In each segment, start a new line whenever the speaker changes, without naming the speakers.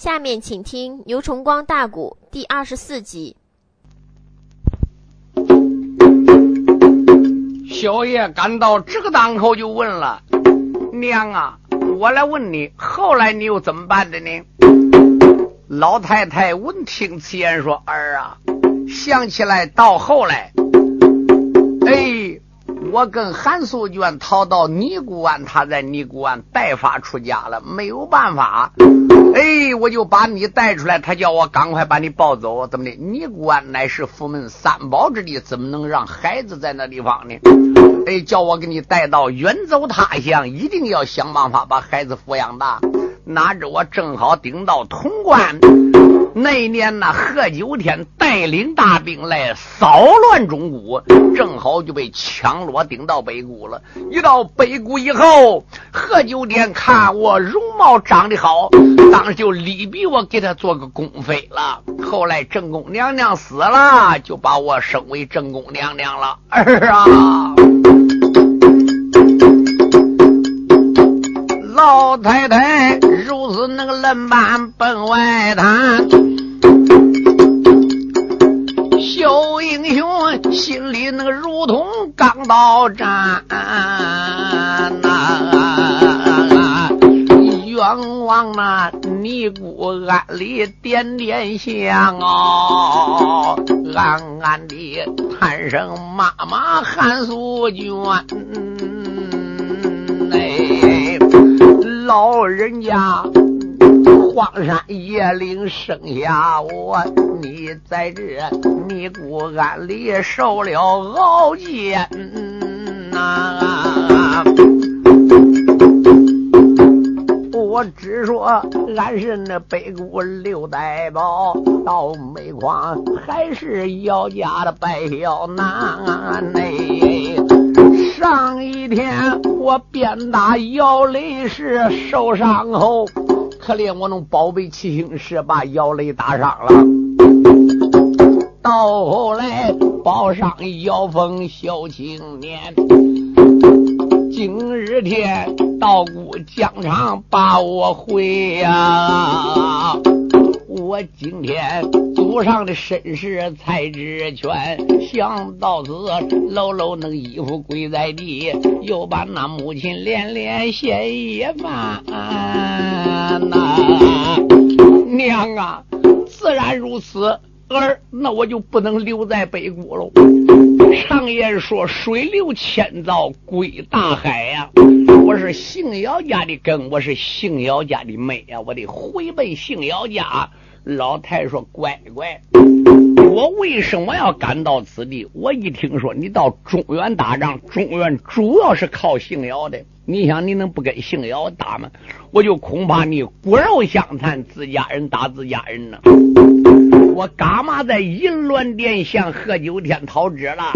下面请听牛崇光大鼓第二十四集。
小爷赶到这个档口就问了：“娘啊，我来问你，后来你又怎么办的呢？”老太太闻听此言说：“儿啊，想起来到后来，哎。”我跟韩素娟逃到尼姑庵，他在尼姑庵带发出家了，没有办法，哎，我就把你带出来。他叫我赶快把你抱走，怎么的？尼姑庵乃是佛门三宝之地，怎么能让孩子在那地方呢？哎，叫我给你带到远走他乡，一定要想办法把孩子抚养大。哪知我正好顶到潼关。那一年那贺九天带领大兵来骚乱中谷，正好就被枪落顶到北谷了。一到北谷以后，贺九天看我容貌长得好，当时就力逼我给他做个宫妃了。后来正宫娘娘死了，就把我升为正宫娘娘了。儿啊，老太太那个冷板奔外滩。小英雄心里那个如同钢刀斩呐，冤枉那尼姑庵里点点香哦，暗暗的叹声妈妈韩素娟，哎，老人家。荒山野岭生下我，你在这尼姑庵里受了熬煎呐！我只说俺是那北谷六代宝，到煤矿还是姚家的白小男嘞。上一天我鞭打姚雷时受伤后。可怜我那宝贝七星石把姚雷打伤了，到后来报上姚峰小青年，今日天道姑疆场把我回呀。我今天祖上的身世才知全，想到此，搂搂那衣服跪在地，又把那母亲连连谢一番。呐，娘啊，自然如此。儿，那我就不能留在北谷喽。常言说，水流千造归大海呀。我是姓姚家的根，我是姓姚家的妹呀，我得回奔姓姚家。老太说：“乖乖，我为什么要赶到此地？我一听说你到中原打仗，中原主要是靠姓姚的。你想，你能不跟姓姚打吗？我就恐怕你骨肉相残，自家人打自家人呢。我干嘛在银銮殿向贺九天讨旨了？”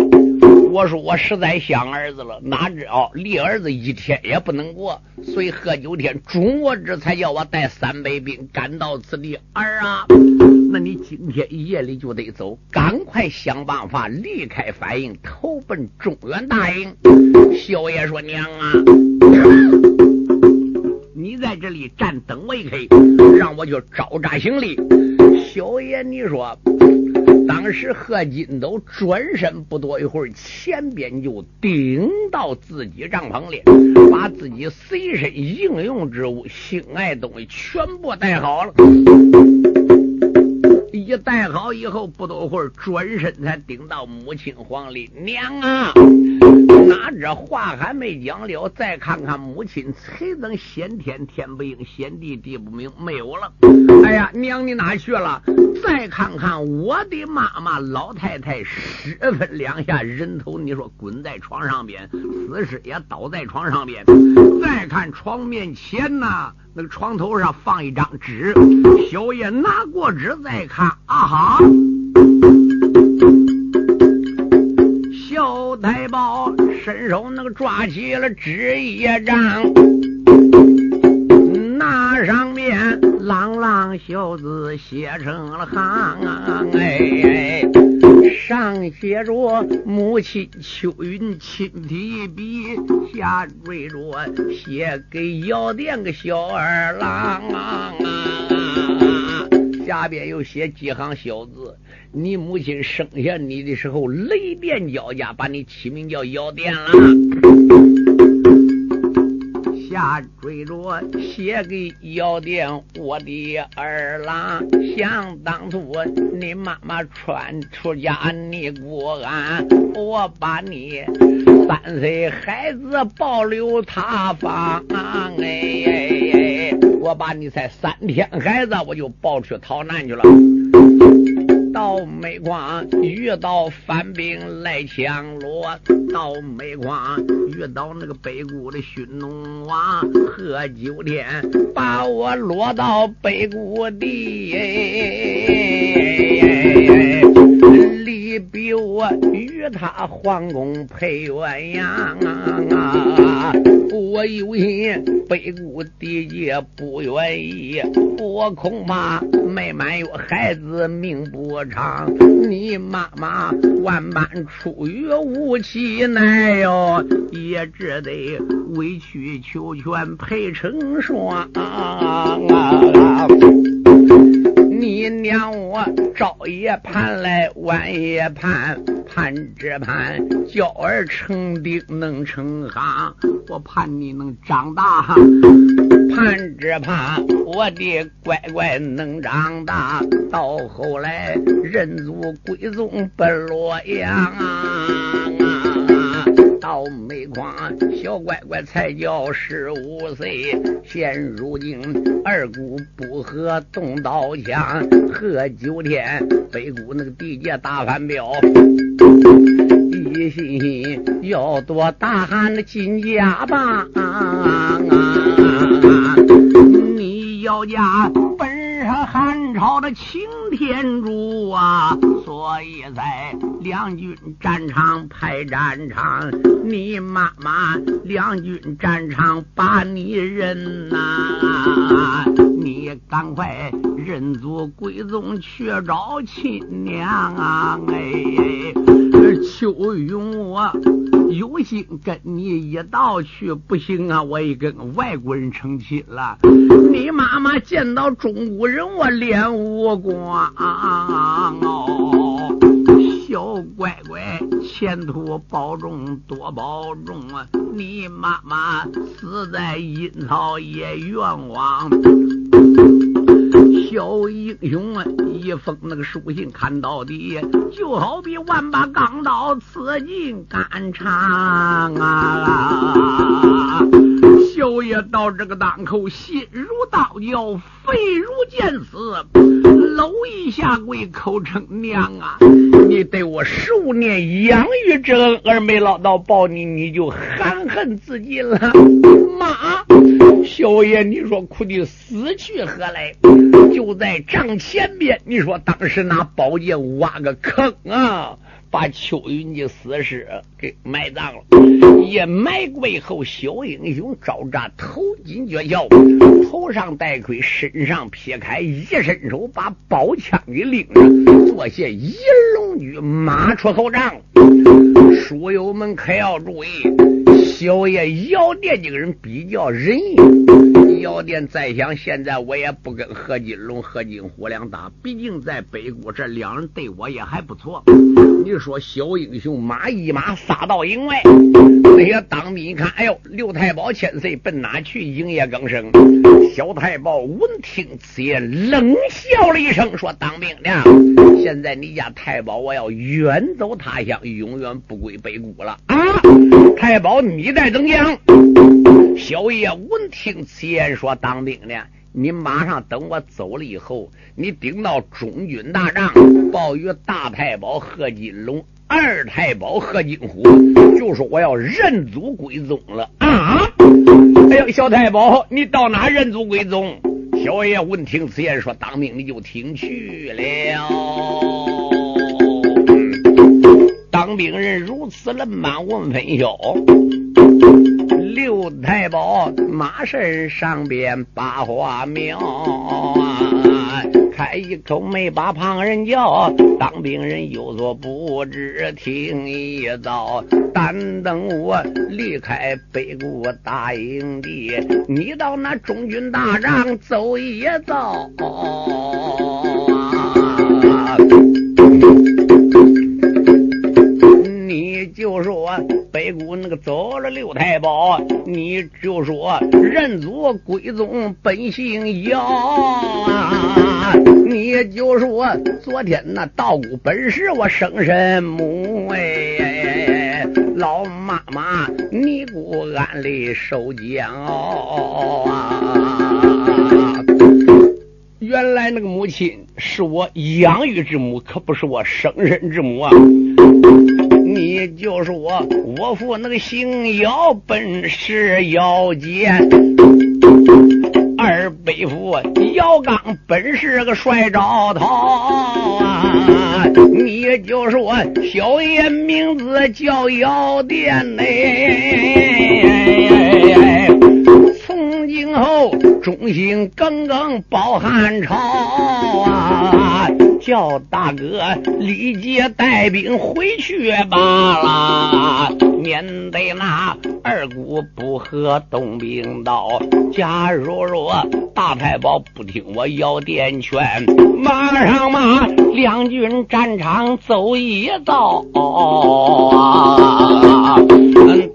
我说我实在想儿子了，哪知道离儿子一天也不能过，所以贺九天中我这才叫我带三百兵赶到此地。儿啊，那你今天夜里就得走，赶快想办法离开反应，投奔中原大营。小爷说：“娘啊，你在这里站等我一刻，让我去招扎行李。”小爷，你说。当时贺金斗转身不多一会儿，前边就顶到自己帐篷里，把自己随身应用之物、心爱东西全部带好了。一带好以后，不多会儿转身才顶到母亲黄丽娘啊！哪知话还没讲了，再看看母亲，才能先天天不应，先地地不明，没有了。哎呀，娘你哪去了？再看看我的妈妈老太太，十分两下人头，你说滚在床上边，死尸也倒在床上边。再看床面前呐。那个床头上放一张纸，小爷拿过纸再看，啊哈！小太保手那个抓起了纸一张，那上面朗朗小字写成了行，哎。上写着母亲秋云亲提笔，下缀着写给药店个小二郎啊。下边又写几行小字：你母亲生下你的时候雷电交加，把你起名叫姚殿了。下追着写给姚殿我的儿郎，想当初你妈妈穿出家你过安，我把你三岁孩子保留他方，哎，我把你才三天孩子我就抱去逃难去了。到煤矿遇到反兵来抢罗，到煤矿遇到那个北谷的匈奴王贺九天，把我落到北谷地，离比我与他皇宫配鸳鸯啊！我有心北固地界不愿意，我恐怕没满月孩子命不。长，你妈妈万般出于无期奈哟，也只得委曲求全陪成双。你娘我朝也盼来晚也盼，盼只盼娇儿成丁能成行，我盼你能长大，盼只盼我的乖乖能长大，到后来认祖归宗奔洛阳啊。到煤矿，小乖乖才叫十五岁。现如今二姑不和动刀枪，喝九天北姑那个地界大反表，一心心要夺大汉的金家棒。你要家本是汉朝的擎天柱啊，所以在两军战场派战场，你妈妈两军战场把你认呐，你赶快认祖归宗去找亲娘啊！哎，秋云我有心跟你一道去，不行啊，我也跟外国人成亲了。你妈妈见到中国人，我练武功。小乖乖，前途保重，多保重啊！你妈妈死在阴曹也冤枉。小英雄啊，一封那个书信看到底，就好比万把钢刀刺进肝肠啊！小爷到这个当口，心如刀绞，肺如剑刺，搂一下跪，口称娘啊！你对我十五年养育之恩而没捞到报你，你就含恨自尽了。妈，小爷，你说哭的死去活来？就在帐前边，你说当时拿宝剑挖个坑啊，把秋云的死尸给埋葬了。也埋过以后，小英雄招扎头巾诀窍，头上戴盔，身上撇开，一伸手把宝枪给拎上，做些一龙举，马出后帐。书友们可要注意，小爷姚店这个人比较仁义。药店再想，现在我也不跟何金龙、何金虎两打，毕竟在北国这两人对我也还不错。你说小英雄马一马杀到营外，那些当兵一看，哎呦，刘太保千岁奔哪去？营业更生。小太保闻听此言，冷笑了一声，说：“当兵的，现在你家太保我要远走他乡，永远不归北谷了啊！”太保，你在怎讲？小爷闻听此言，说：“当兵的，你马上等我走了以后，你顶到中军大帐，报与大太保贺金龙、二太保贺金虎，就说我要认祖归宗了啊！”哎呀，小太保，你到哪认祖归宗？小爷闻听此言，说：“当兵你就听去了。”当兵人如此冷板问分晓。六太保马身上边把话苗、啊，开一口没把旁人叫，当兵人有所不知，听一遭，但等我离开北国大营地，你到那中军大帐走一遭。啊就说北谷那个走了六太保，你就说认祖归宗本姓姚啊，你就说昨天那道姑本是我生身母哎，老妈妈你姑安里受煎熬啊。原来那个母亲是我养育之母，可不是我生身之母啊！你就说我父那个姓姚，本是姚坚；二伯父姚刚，本是个帅招头啊！你就说小爷名字叫姚殿嘞。从今后忠心耿耿保汉朝啊！叫大哥立即带兵回去罢了。免得那二姑不和动兵刀，假如若大太保不听我要殿劝，马上马两军战场走一遭啊！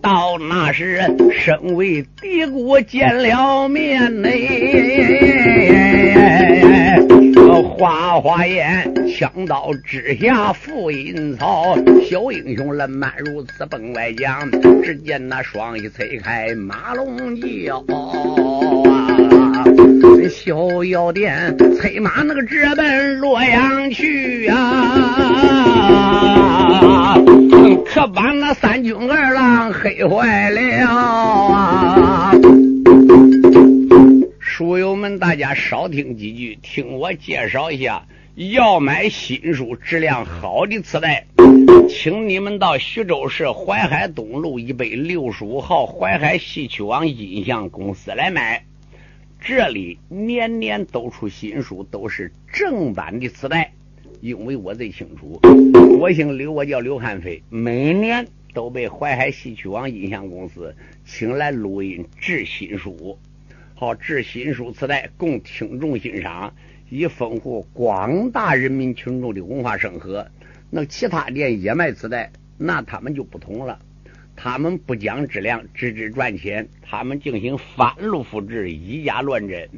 到那时身为敌国见了面呢，花花眼，枪刀之下负阴曹，小英雄冷满如此奔外将，只见那双翼催开马龙叫啊，小药店催马那个直奔洛阳去啊。可把那三军二郎黑坏了啊！书友们，大家少听几句，听我介绍一下。要买新书、质量好的磁带，请你们到徐州市淮海东路一百六十五号淮海戏曲网音像公司来买。这里年年都出新书，都是正版的磁带。因为我最清楚，我姓刘，我叫刘汉飞，每年都被淮海戏曲网音像公司请来录音制新书，好制新书磁带供听众欣赏，以丰富广大人民群众的文化生活。那其他店也卖磁带，那他们就不同了，他们不讲质量，只知赚钱，他们进行翻录复制，以假乱真，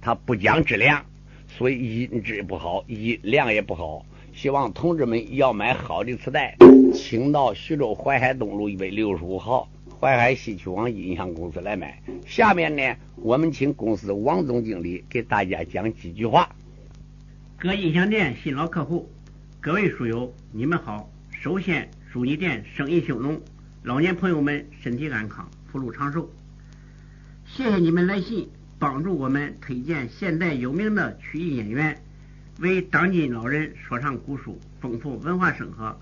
他不讲质量。所以音质不好，音量也不好。希望同志们要买好的磁带，请到徐州淮海东路一百六十五号淮海戏曲网音响公司来买。下面呢，我们请公司王总经理给大家讲几句话。
各音响店新老客户，各位书友，你们好。首先祝你店生意兴隆，老年朋友们身体安康，福禄长寿。谢谢你们来信。帮助我们推荐现代有名的曲艺演员，为当今老人说唱古书，丰富文化生活。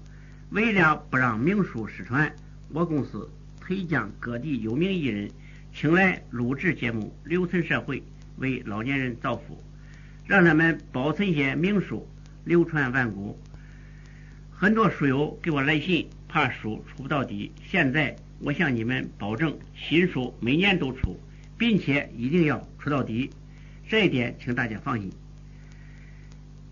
为了不让名书失传，我公司可以将各地有名艺人请来录制节目，留存社会，为老年人造福，让他们保存些名书，流传万古。很多书友给我来信，怕书出不到底。现在我向你们保证，新书每年都出。并且一定要出到底，这一点请大家放心。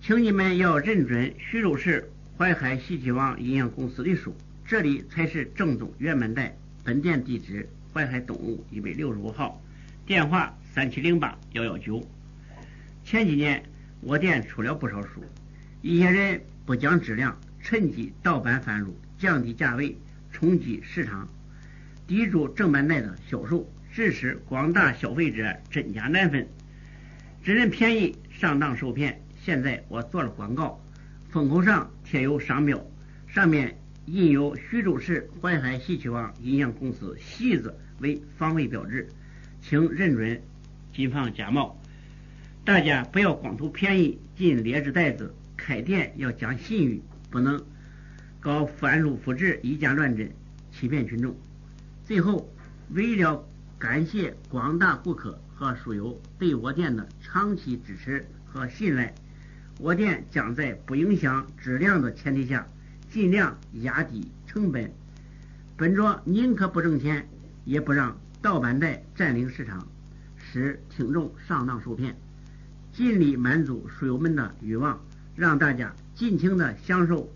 请你们要认准徐州市淮海戏剧网音像公司的书，这里才是正宗原版带。本店地址：淮海东路一百六十五号，电话三七零八幺幺九。前几年我店出了不少书，一些人不讲质量，趁机盗版贩入，降低价位，冲击市场，抵住正版带的销售。致使广大消费者真假难分，只认便宜上当受骗。现在我做了广告，封口上贴有商标，上面印有徐州市淮海戏曲网音像公司“戏”字为防伪标志，请认准，谨防假冒。大家不要光图便宜进劣质袋子，开店要讲信誉，不能搞翻录复制、以假乱真，欺骗群众。最后，为了感谢广大顾客和书友对我店的长期支持和信赖。我店将在不影响质量的前提下，尽量压低成本，本着宁可不挣钱，也不让盗版带占领市场，使听众上当受骗，尽力满足书友们的欲望，让大家尽情的享受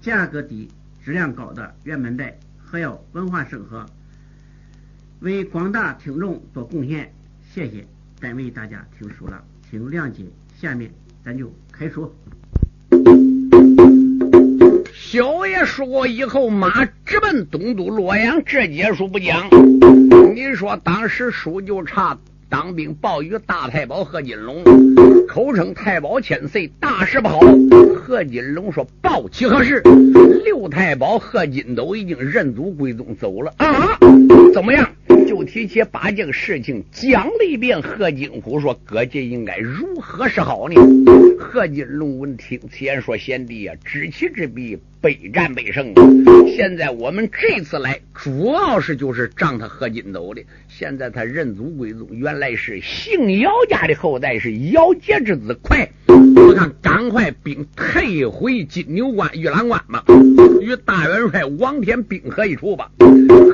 价格低、质量高的原版带，还要文化审核，为广大听众做贡献。谢谢，单位大家听书了，请谅解。下面咱就开说。
小爷说过以后，马直奔东都洛阳。这节书不讲，你说当时书就差。当兵报与大太保贺金龙，口称太保千岁，大事不好。贺金龙说：“报其何事？”六太保贺金斗已经认祖归宗走了啊！怎么样？就提起八件事情讲了一遍。贺金虎说：“各界应该如何是好呢？”贺金龙闻听此言说：“贤弟呀，知其知彼，北战北胜。现在我们这次来，主要是就是仗他贺金斗的。现在他认祖归宗，原来是姓姚家的后代，是姚杰之子。快，我看赶快兵退回金牛关、玉兰关吧，与大元帅王天兵合一处吧。”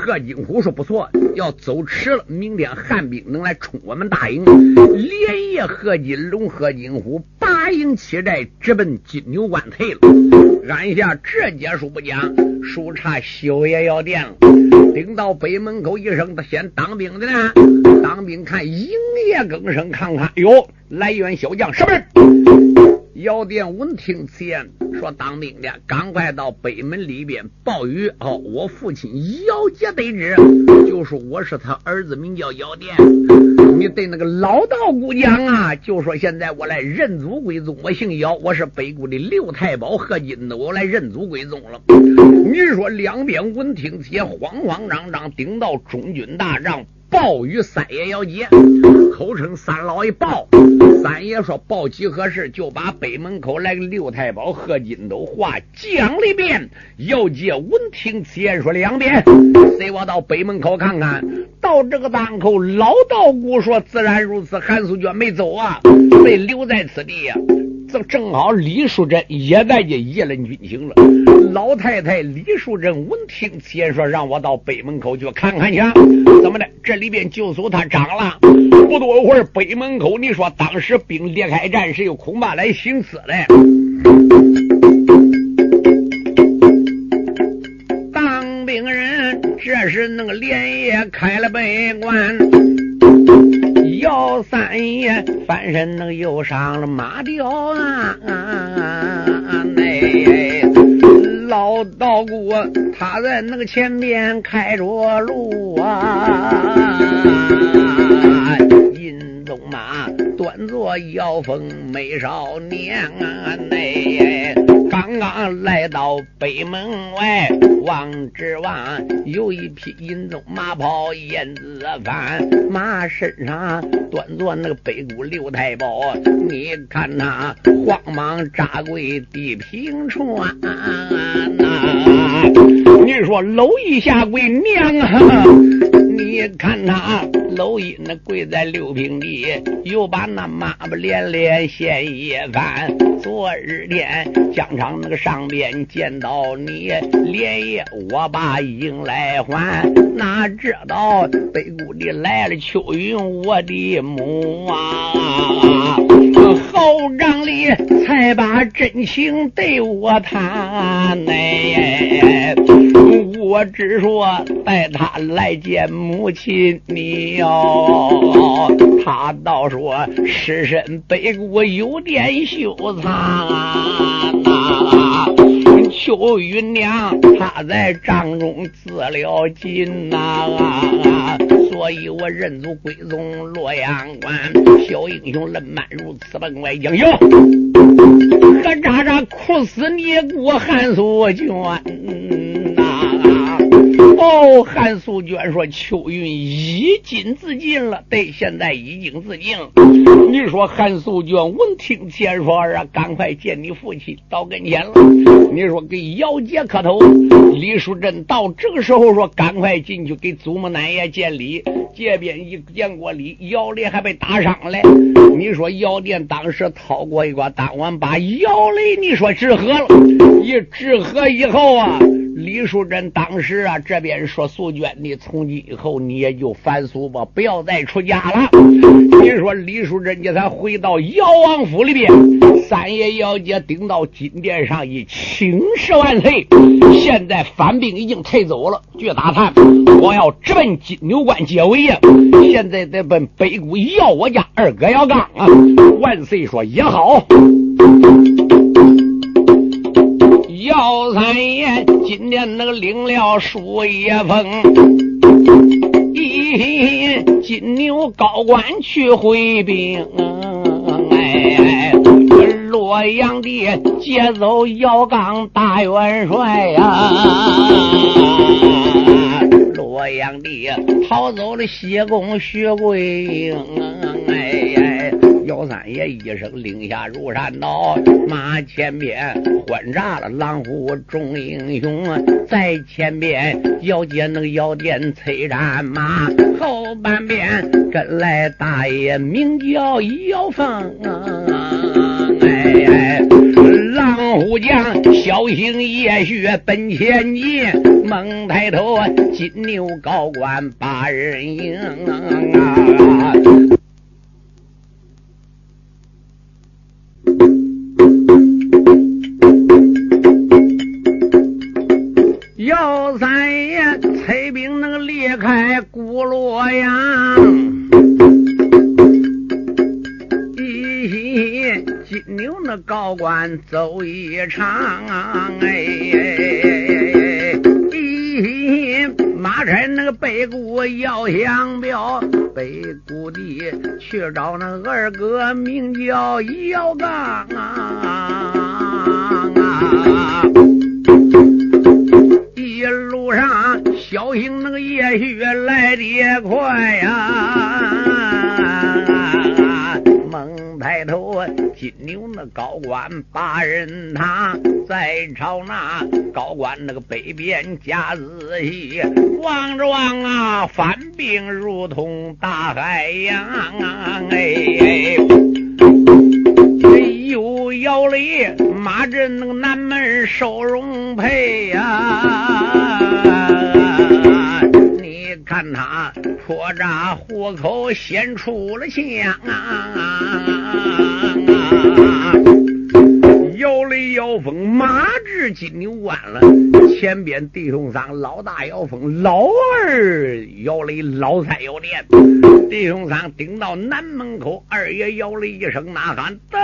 贺金虎说：“不错，要走迟了，明天汉兵能来冲我们大营。”连夜，贺金龙、贺金虎八营七寨直奔金牛关退了。按下这节书不讲，书差修也要电了。领到北门口一声，他先当兵的呢。当兵看营业更生，看看哟，来员小将，什么人？姚殿闻听此言，说：“当兵的，赶快到北门里边报与哦，我父亲姚杰得知，就说我是他儿子，名叫姚殿。你对那个老道姑讲啊，就说现在我来认祖归宗，我姓姚，我是北固的六太保贺金的，我来认祖归宗了。你说两边闻听此言，慌慌张张，顶到中军大帐。”报与三爷姚杰，口称三老爷报。三爷说报几何事，就把北门口来个六太保贺金斗话讲了一遍。姚杰闻听此言，说两遍。随我到北门口看看。到这个当口，老道姑说自然如此。韩素娟没走啊，被留在此地呀。正正好李淑珍也在这夜任军情了。老太太李淑珍闻听此言，说让我到北门口去看看去。怎么的？这里边就属他长了。不多会儿，北门口你说当时兵裂开战事，又恐怕来行刺嘞。当兵人这是那个连夜开了北关。姚三爷翻身那个又上了马吊啊！那老道姑他在那个前面开着路啊，银鬃马端坐妖风美少年啊！那。刚刚来到北门外，望之望有一匹银鬃马跑燕子翻，马身上端坐那个北谷刘太保，你看他慌忙扎跪地平川，你说搂一下跪娘啊！你看他搂一那跪在六平地，又把那马不连连献一番。昨日天疆场那个上边见到你，连夜我把迎来还，哪知道北谷里来了秋云我的母啊！好仗里才把真情对我谈呢。我只说带他来见母亲你哟，他倒说尸身北国有点羞藏。秋云娘她在帐中自了尽呐，啊所以我认祖归宗洛阳关。小英雄冷慢如此奔外将哟，可渣渣哭死你我韩素娟呐！哦，韩素娟说：“秋云已经自尽了，对，现在已经自尽了。”你说韩素娟闻听前说：“儿啊，赶快见你父亲到跟前了。”你说给姚杰磕头。李淑珍到这个时候说：“赶快进去给祖母奶爷见礼。”这边一见过礼，姚雷还被打伤了。你说姚殿当时掏过一挂单碗，把姚雷你说治合了。一治合以后啊。李淑珍当时啊，这边说素娟，你从今以后你也就反俗吧，不要再出家了。你说李淑珍你才回到姚王府里边，三爷姚姐顶到金殿上一请示万岁。现在反兵已经退走了，据打探，我要直奔金牛关解围呀。现在得奔北谷要我家二哥姚刚啊。万岁说也好。姚三爷今天那个领了书一封，一金牛高官去回兵，哎，洛阳的接走姚刚大元帅呀，洛阳的逃走了西宫徐贵英，哎呀。老三爷一声令下如山倒，马前边混炸了狼虎众英雄，在前边姚姐那个姚殿催战马，后半边跟来大爷名叫姚凤，哎，狼虎将小心夜雪奔前进，猛抬头金牛高官把人迎啊。姚三爷催兵能离开古洛阳，咦，金牛那高官走一场，哎，咦，马差那个北谷要降表，北谷的去找那二哥，名叫姚刚啊。路上小心那个夜雪来得快呀！猛抬头，金牛那高官把人他在朝那高官那个北边加仔细望着望啊，反兵如同大海洋啊！哎，又摇雷马震那个南门收容配呀！你看他破炸虎口，先出了枪啊！摇雷摇风，马至金牛关了。前边弟兄三老大摇风，老二摇雷，老三摇电。弟兄三顶到南门口，二爷摇了一声呐喊：“得！”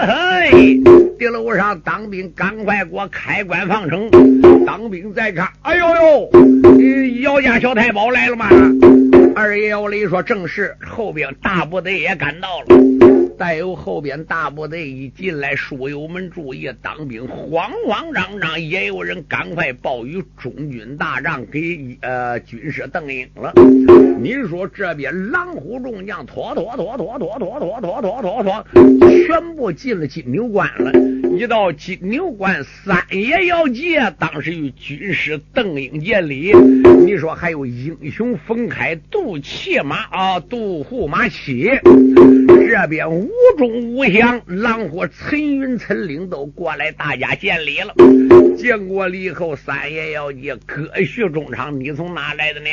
嘿地楼上当兵，赶快给我开关放城。当兵再看，哎呦呦，姚家小太保来了吗？二爷姚雷说：“正是。”后边大部队也赶到了。再有后边大部队一进来，书友们注意，当兵慌慌张张，也有人赶快报与中军大帐给呃军师邓英了。你说这边狼虎众将拖拖拖拖拖拖拖拖拖拖拖，全部进了金牛关了。一到金牛关，三爷要接，当时与军师邓英见礼。你说还有英雄冯开渡骑马啊，渡护马七这边无中无相，狼火陈云、陈领都过来，大家见礼了。见过礼后，三爷要接割叙衷肠，你从哪来的呢？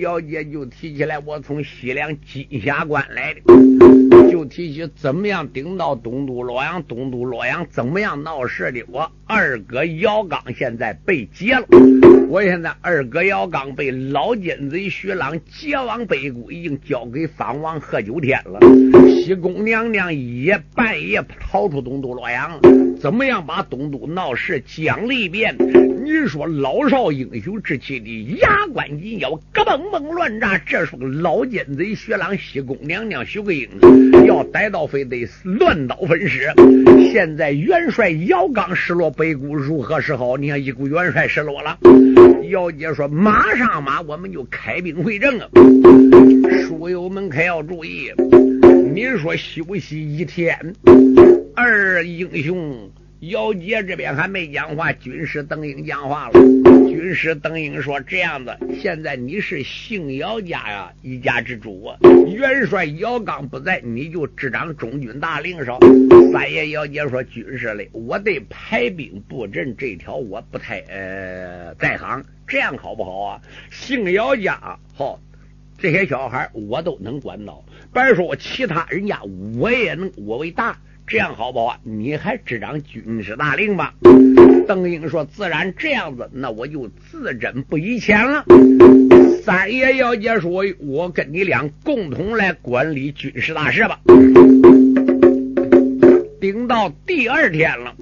姚杰就提起来，我从西凉金霞关来的。就提起怎么样顶到东都洛阳，东都洛阳怎么样闹事的？我二哥姚刚现在被劫了。我现在二哥姚刚被老奸贼徐朗劫往北谷，已经交给三王贺九天了。西宫娘娘也半夜逃出东都洛阳，怎么样把东都闹事讲了一遍？你说老少英雄之气的牙关紧咬，咯嘣嘣乱炸。这是个老奸贼薛朗，西宫娘娘徐桂英要逮到，非得乱刀分尸。现在元帅姚刚失落北谷，如何是好？你看一股元帅失落了。姚姐说：“马上马，我们就开兵会阵啊！”书友们可要注意，你说休息一天，二英雄姚杰这边还没讲话，军师邓英讲话了。军师邓英说：“这样子，现在你是姓姚家呀，一家之主啊。元帅姚刚不在，你就执掌中军大令上。”三爷姚杰说：“军师嘞，我对排兵布阵这条我不太呃在行，这样好不好啊？姓姚家好，这些小孩我都能管到，别说我其他人家，我也能我为大。”这样好不好？你还执掌军事大令吧？邓英说：“自然这样子，那我就自斟不以前了。”三爷要结束：“我跟你俩共同来管理军事大事吧。”顶到第二天了，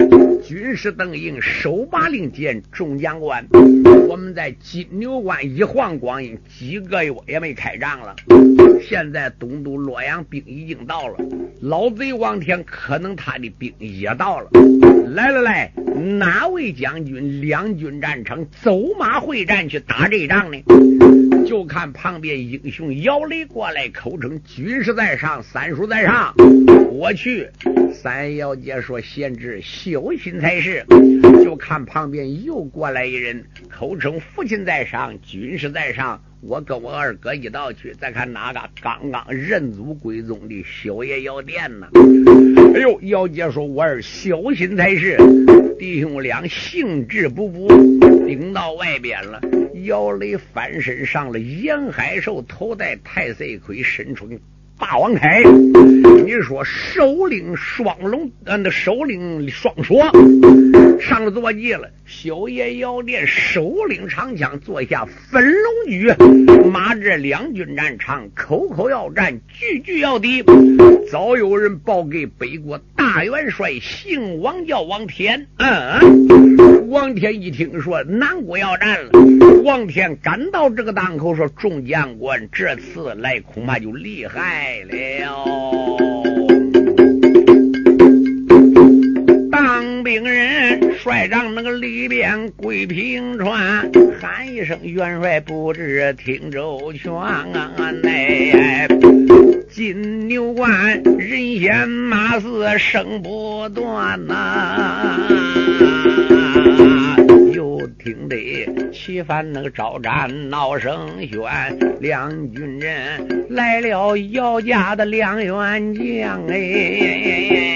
军师邓英手把令箭，众将官，我们在金牛关一晃光阴，几个月也没开仗了。现在东都洛阳兵已经到了，老贼王天可能他的兵也到了。来来来，哪位将军两军战场走马会战去打这仗呢？就看旁边英雄姚雷过来，口称军师在上，三叔在上，我去。三姚姐说：“贤侄小心才是。”就看旁边又过来一人，口称父亲在上，军师在上。我跟我二哥一道去。再看哪个刚刚认祖归宗的小爷姚殿呢？哎呦，姚姐说：“我儿小心才是。”弟兄俩兴致勃勃，顶到外边了。姚雷翻身上了严海寿，头戴太岁盔，身穿。霸王铠，你说首领双龙，嗯，那首领双锁上了坐骑了。小爷要练首领长枪，坐下分龙驹。马这两军战场，口口要战，句句要敌。早有人报给北国大元帅，姓王叫王天。嗯，王天一听说南国要战了，王天赶到这个档口，说众将官这次来恐怕就厉害了。当兵人率长那个里边跪平川，喊一声元帅不知听周全啊！内金牛关人嫌马嘶声不断呐，得旗帆那个招战闹声喧，两军人来了姚家的两员将哎。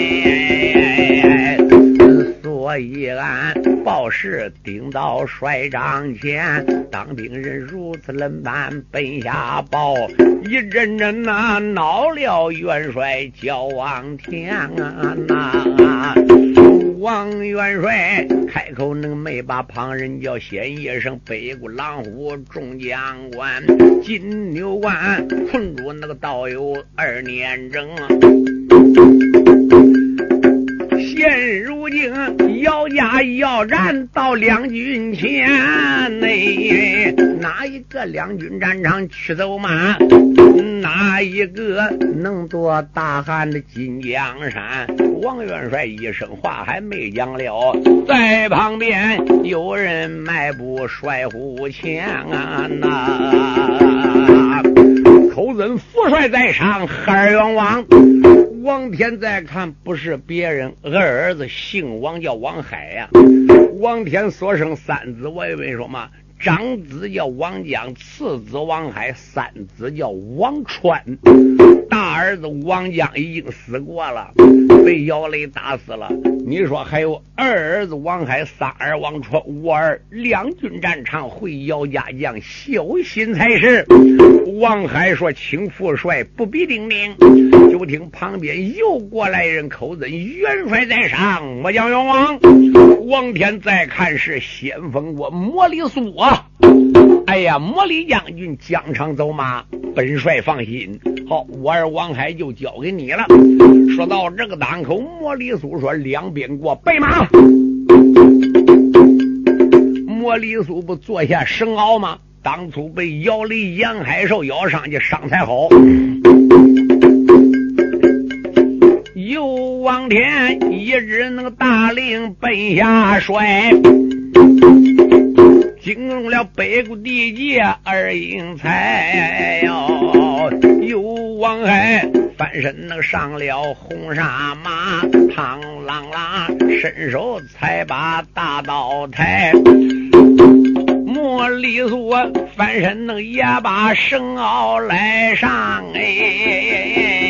所以俺报事顶到帅帐前，当兵人如此冷板奔下报，一阵阵呐恼了元帅叫王天啊呐，王元帅开口能没把旁人叫先一声，北国狼虎众将官，金牛关困住那个道友二年整。现如今，姚家要战到两军前，哪一个两军战场去走马？哪一个能夺大汉的金江山？王元帅一声话还没讲了，在旁边有人迈步帅呼前啊！那口尊副帅在上，二员王。王天再看，不是别人，二儿子姓王，叫王海呀。王天所生三子，我也没说嘛。长子叫王江，次子王海，三子叫王川。大儿子王江已经死过了，被姚雷打死了。你说还有二儿子王海，三儿王川，五儿两军战场会姚家将，小心才是。王海说：“请父帅不必叮咛。”就听旁边又过来人口子：“元帅在上，我将元王。”王天再看是先锋国莫里苏啊！哎呀，莫里将军疆场走马，本帅放心。好，我儿王海就交给你了。说到这个档口，魔里苏说：“两边给我备马。”魔里苏不坐下神鳌吗？当初被姚雷、杨海寿咬上去，伤才好。又往天一支那个大令奔下摔，惊动了北国地界二英才哟。又往海翻身那个上了红纱马，嘡啷啷伸手才把大刀抬。茉莉素翻身能也把绳袄来上哎，好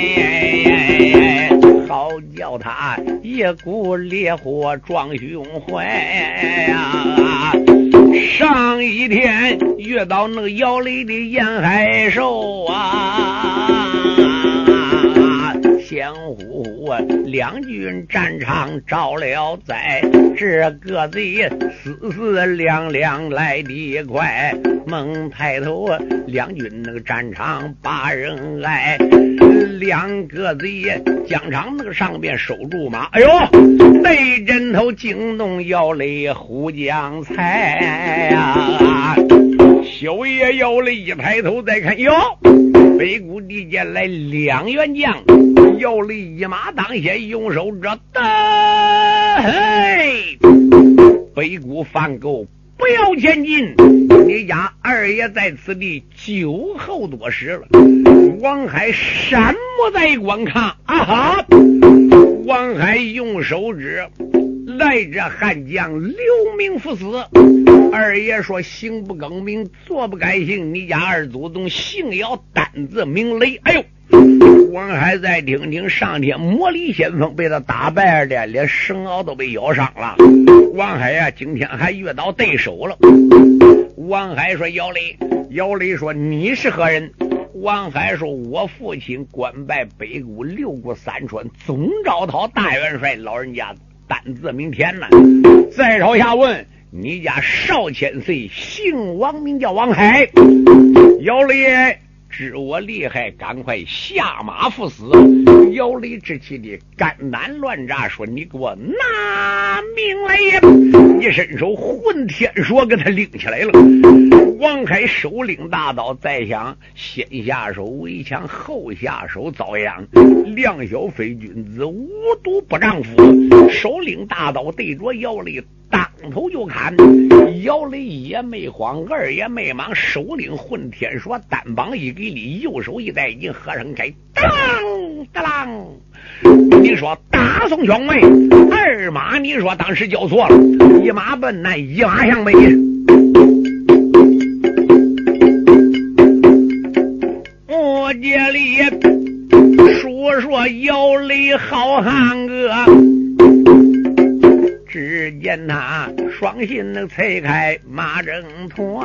他一股烈火撞胸怀呀！上一天遇到那个妖雷的沿海兽啊！相互两军战场着了灾，这个贼死死亮亮来的快，猛抬头啊两军那个战场把人挨，两个贼疆场那个上边守住马，哎呦，雷阵头惊动姚雷虎将才呀！小爷姚雷一抬头再看，哟，北谷地间来两员将。姚雷一马当先，用手着得，嘿，北谷犯狗，不要前进。你家二爷在此地久候多时了。王海山木在观看，啊哈！王海用手指。来这汉将刘明赴死，二爷说行不更名，坐不改姓。你家二祖宗姓姚，单字名雷。哎呦，王海再听听，上天魔力先锋被他打败的，连绳袄都被咬伤了。王海呀，今天还遇到对手了。王海说：“姚雷，姚雷说你是何人？”王海说：“我父亲官拜北谷六国三川总招讨大元帅，老人家。”单字名天呢？再朝下问，你家少千岁姓王，名叫王海。姚雷知我厉害，赶快下马赴死。姚雷之气的肝胆乱炸，说：“你给我拿命来呀！”一伸手，混天说给他拎起来了。王凯手拎大刀，再想先下手为强，后下手遭殃。两小非君子，无毒不丈夫。手拎大刀对着姚雷当头就砍。姚雷也没慌，二也没忙，手领混天说，单膀一给力，右手一带一合上开，当当啷！你说大宋兄妹，二马你说当时叫错了，一马奔南，一马向北。我这里说说姚雷好汉哥，只见他双心能拆开马挣脱。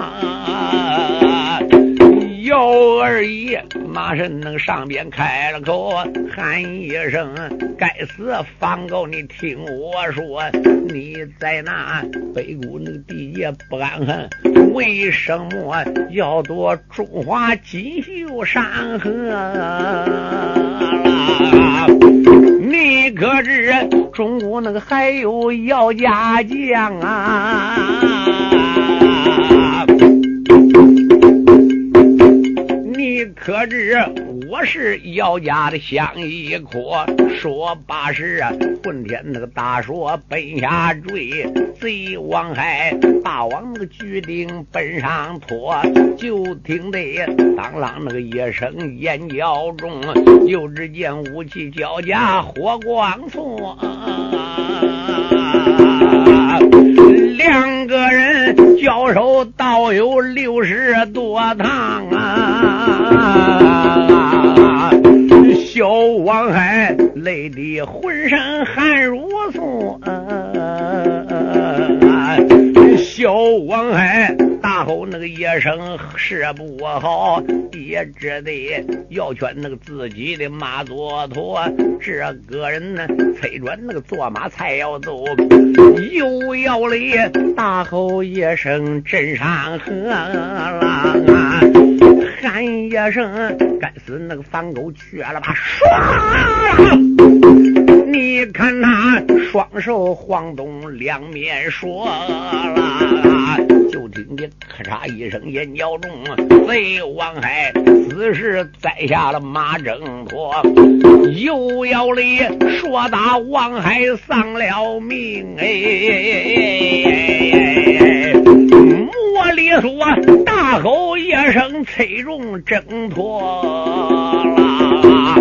姚二爷马上能上边开了口，喊一声：“该死方狗！你听我说，你在那北谷那个地界不安分，为什么要夺中华锦绣山河？你可知中国那个还有姚家将啊？”你可知我是姚家的香衣阔，说罢时啊，混天那个大锁奔下坠，贼王海大王那个举鼎奔上拖，就听得当啷那个一声尖叫中，又只见武器交加火光错。两个人交手倒有六十多趟啊！小王海累得浑身汗如松。小王海大吼那个一声是不好，也只得要劝那个自己的马左驼。这个人呢，催转那个坐马才要走，又要哩大吼一声镇上河啦！喊一声该死那个反狗去了吧！唰！你看他双手晃动，两面说了，就听见咔嚓一声，眼角中贼王海此时栽下了马挣脱，又要哩说打王海丧了命哎！莫里说大吼一声，催中挣脱了。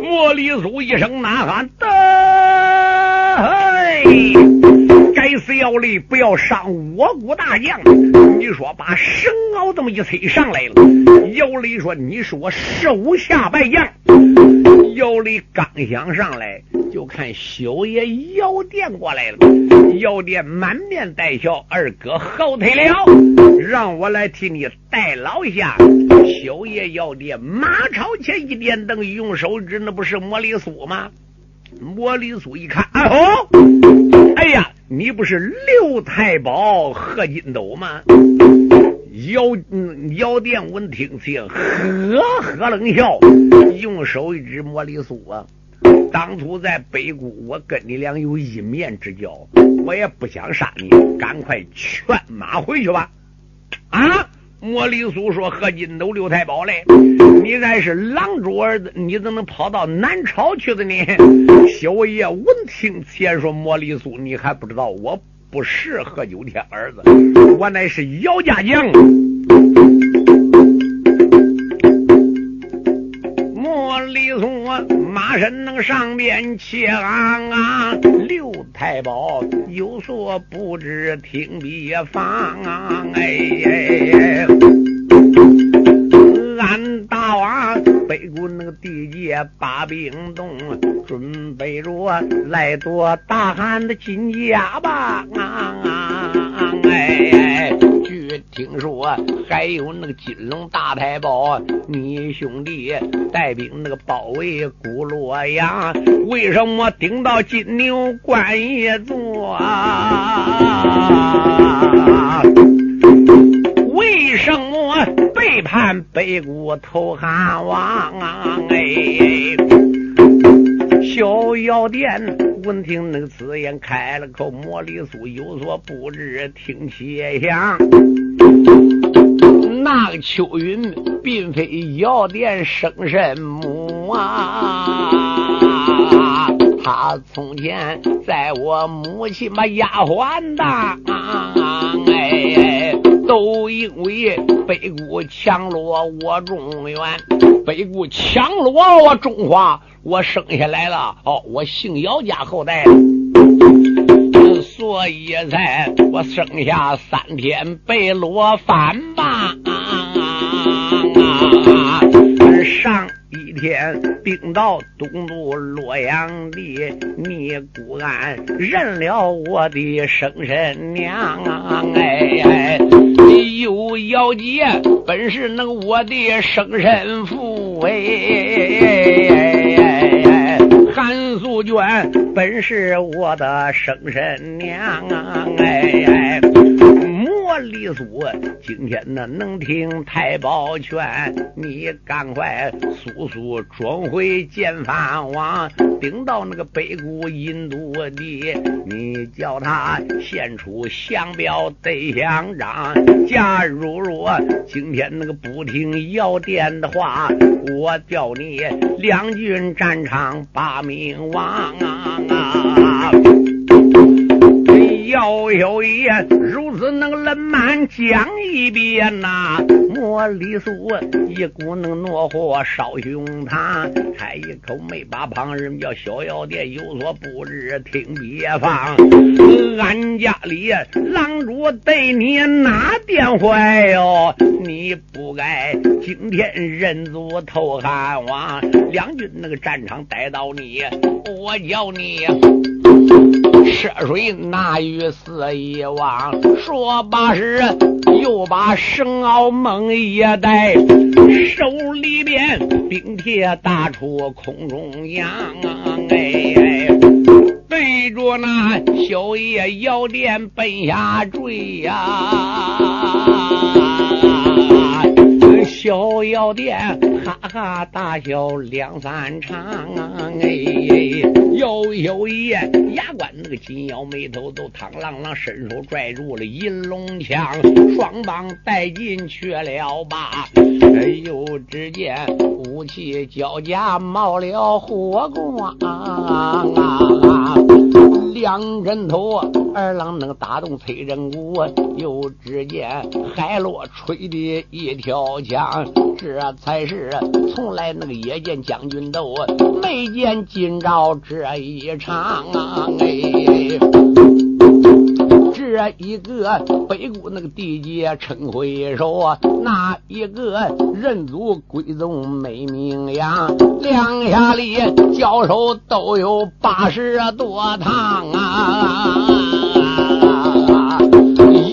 莫里苏一声呐喊，得！该死要力，不要伤我国大将。你说把绳袄这么一催上来了，姚李说你是我手下败将。姚李刚想上来，就看小爷姚殿过来了。姚殿满面带笑，二哥后退了，让我来替你代劳一下。小爷姚殿马朝前一点灯，用手指，那不是魔力苏吗？魔力苏一看，哦，哎呀，你不是六太保贺金斗吗？姚姚殿闻听此，呵呵冷笑，用手一指魔力苏啊。当初在北谷，我跟你俩有一面之交，我也不想杀你，赶快劝马回去吧。啊！莫里苏说：“何金斗、刘太保嘞，你还是狼主儿子，你怎么跑到南朝去的呢？”小爷闻听此言，说：“莫里苏，你还不知道，我不是何九天儿子，我乃是姚家将。”李松马身能上边切昂昂，刘太保有所不知，听别放啊！哎。俺大王北国那个地界把兵动，准备着来夺大汉的金家吧！哎，据听说还有那个金龙大太保，你兄弟带兵那个包围古洛阳，为什么顶到金牛关一座？为什么背叛北国投汉王？哎，小药店闻听那个紫言，开了口，茉莉苏有所不知，听其言，那个秋云并非药店生身母啊，他从前在我母亲把丫鬟当，哎。都因为北固强落我中原，北固强落我中华，我生下来了哦，我姓姚家后代，所以才我生下三天被落翻吧。上一天兵到东都洛阳地，你孤安认了我的生身娘哎。有妖杰本是那个我的生身父哎，韩素娟本是我的生身娘啊哎。我李苏，今天呢能听太保劝，你赶快速速转回建法王，顶到那个北谷印度地，你叫他献出降表对相章。假如若今天那个不听姚殿的话，我叫你两军战场把命亡啊！姚小爷如此能冷满讲一遍呐，莫里苏一股能怒火烧胸膛，开一口没把旁人叫小药店有所不知，听别放。俺家里狼主对你哪点坏哟？你不该今天认祖投汉王，两军那个战场逮到你，我叫你。涉水那鱼死一忘，说罢时又把绳袄猛一带，手里边冰铁打出空中扬，哎，对着那小爷摇电奔下坠呀。小药店哈哈大笑两三场啊！哎，有有爷牙关那个紧咬眉头都烫啷啷，伸手拽住了银龙枪，双棒带进去了吧？哎呦，只见武器交加冒了火光啊！上阵头，二郎能打动崔仁武，又只见海螺吹的一条枪，这才是从来那个也见将军斗，没见今朝这一场啊！哎，这一个北谷那个地界称回首，那一个人族归宗没名扬，两下里交手都有八十多趟啊！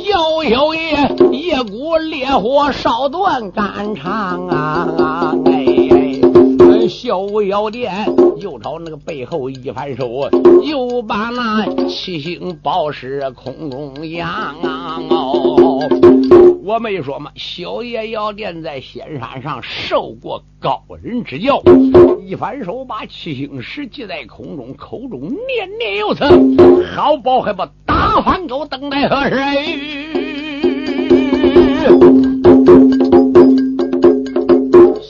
悠悠夜，一股烈火烧断肝肠啊！哎，小妖殿又朝那个背后一反手，又把那七星宝石空中扬啊！哦，我没说吗？小爷妖殿在仙山上受过高人之教，一反手把七星石系在空中，口中念念有词：“好宝还不大翻狗，等待何时？”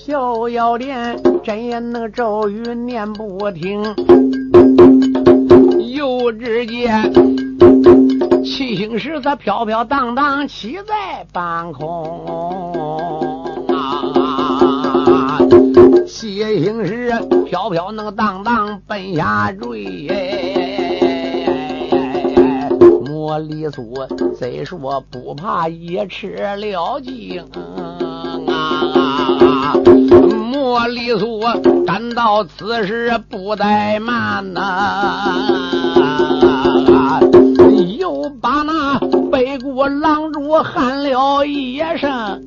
小妖殿真言那个咒语念不停，又只见七星石它飘飘荡荡骑在半空啊，七星石飘飘那个荡荡奔下坠。莫里苏虽说不怕也吃了惊。莫离索，赶到此时不怠慢呐，又把那北国郎主喊了一声。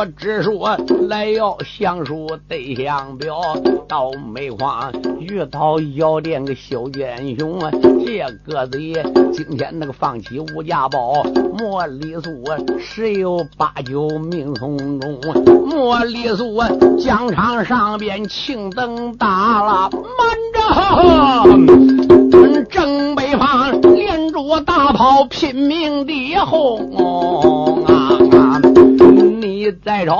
我只说来要相书对相表，倒没慌遇到药店个小奸雄啊，这个贼今天那个放起吴家宝，莫里苏十有八九命从中。莫里苏疆场上边青灯打了，慢着，正北方连着大炮拼命的轰！你再瞅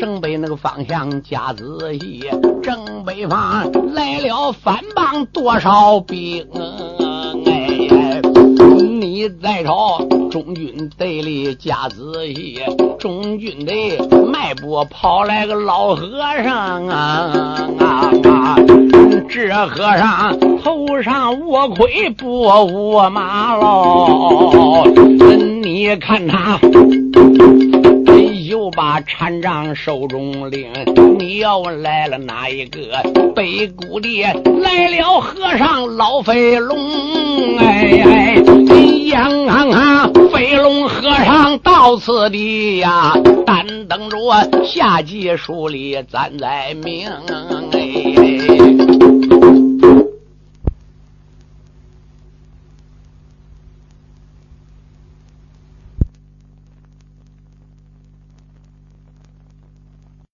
正北那个方向加仔细，正北方来了反帮多少兵？哎，你再瞅中军队里加仔细，中军队迈步跑来个老和尚啊啊啊！这和尚头上卧盔不卧马喽，你看他。把禅杖手中拎，你要来了哪一个？北谷的来了和尚老飞龙，哎哎，杨康康飞龙和尚到此地呀，单等着下界树里咱再明，哎。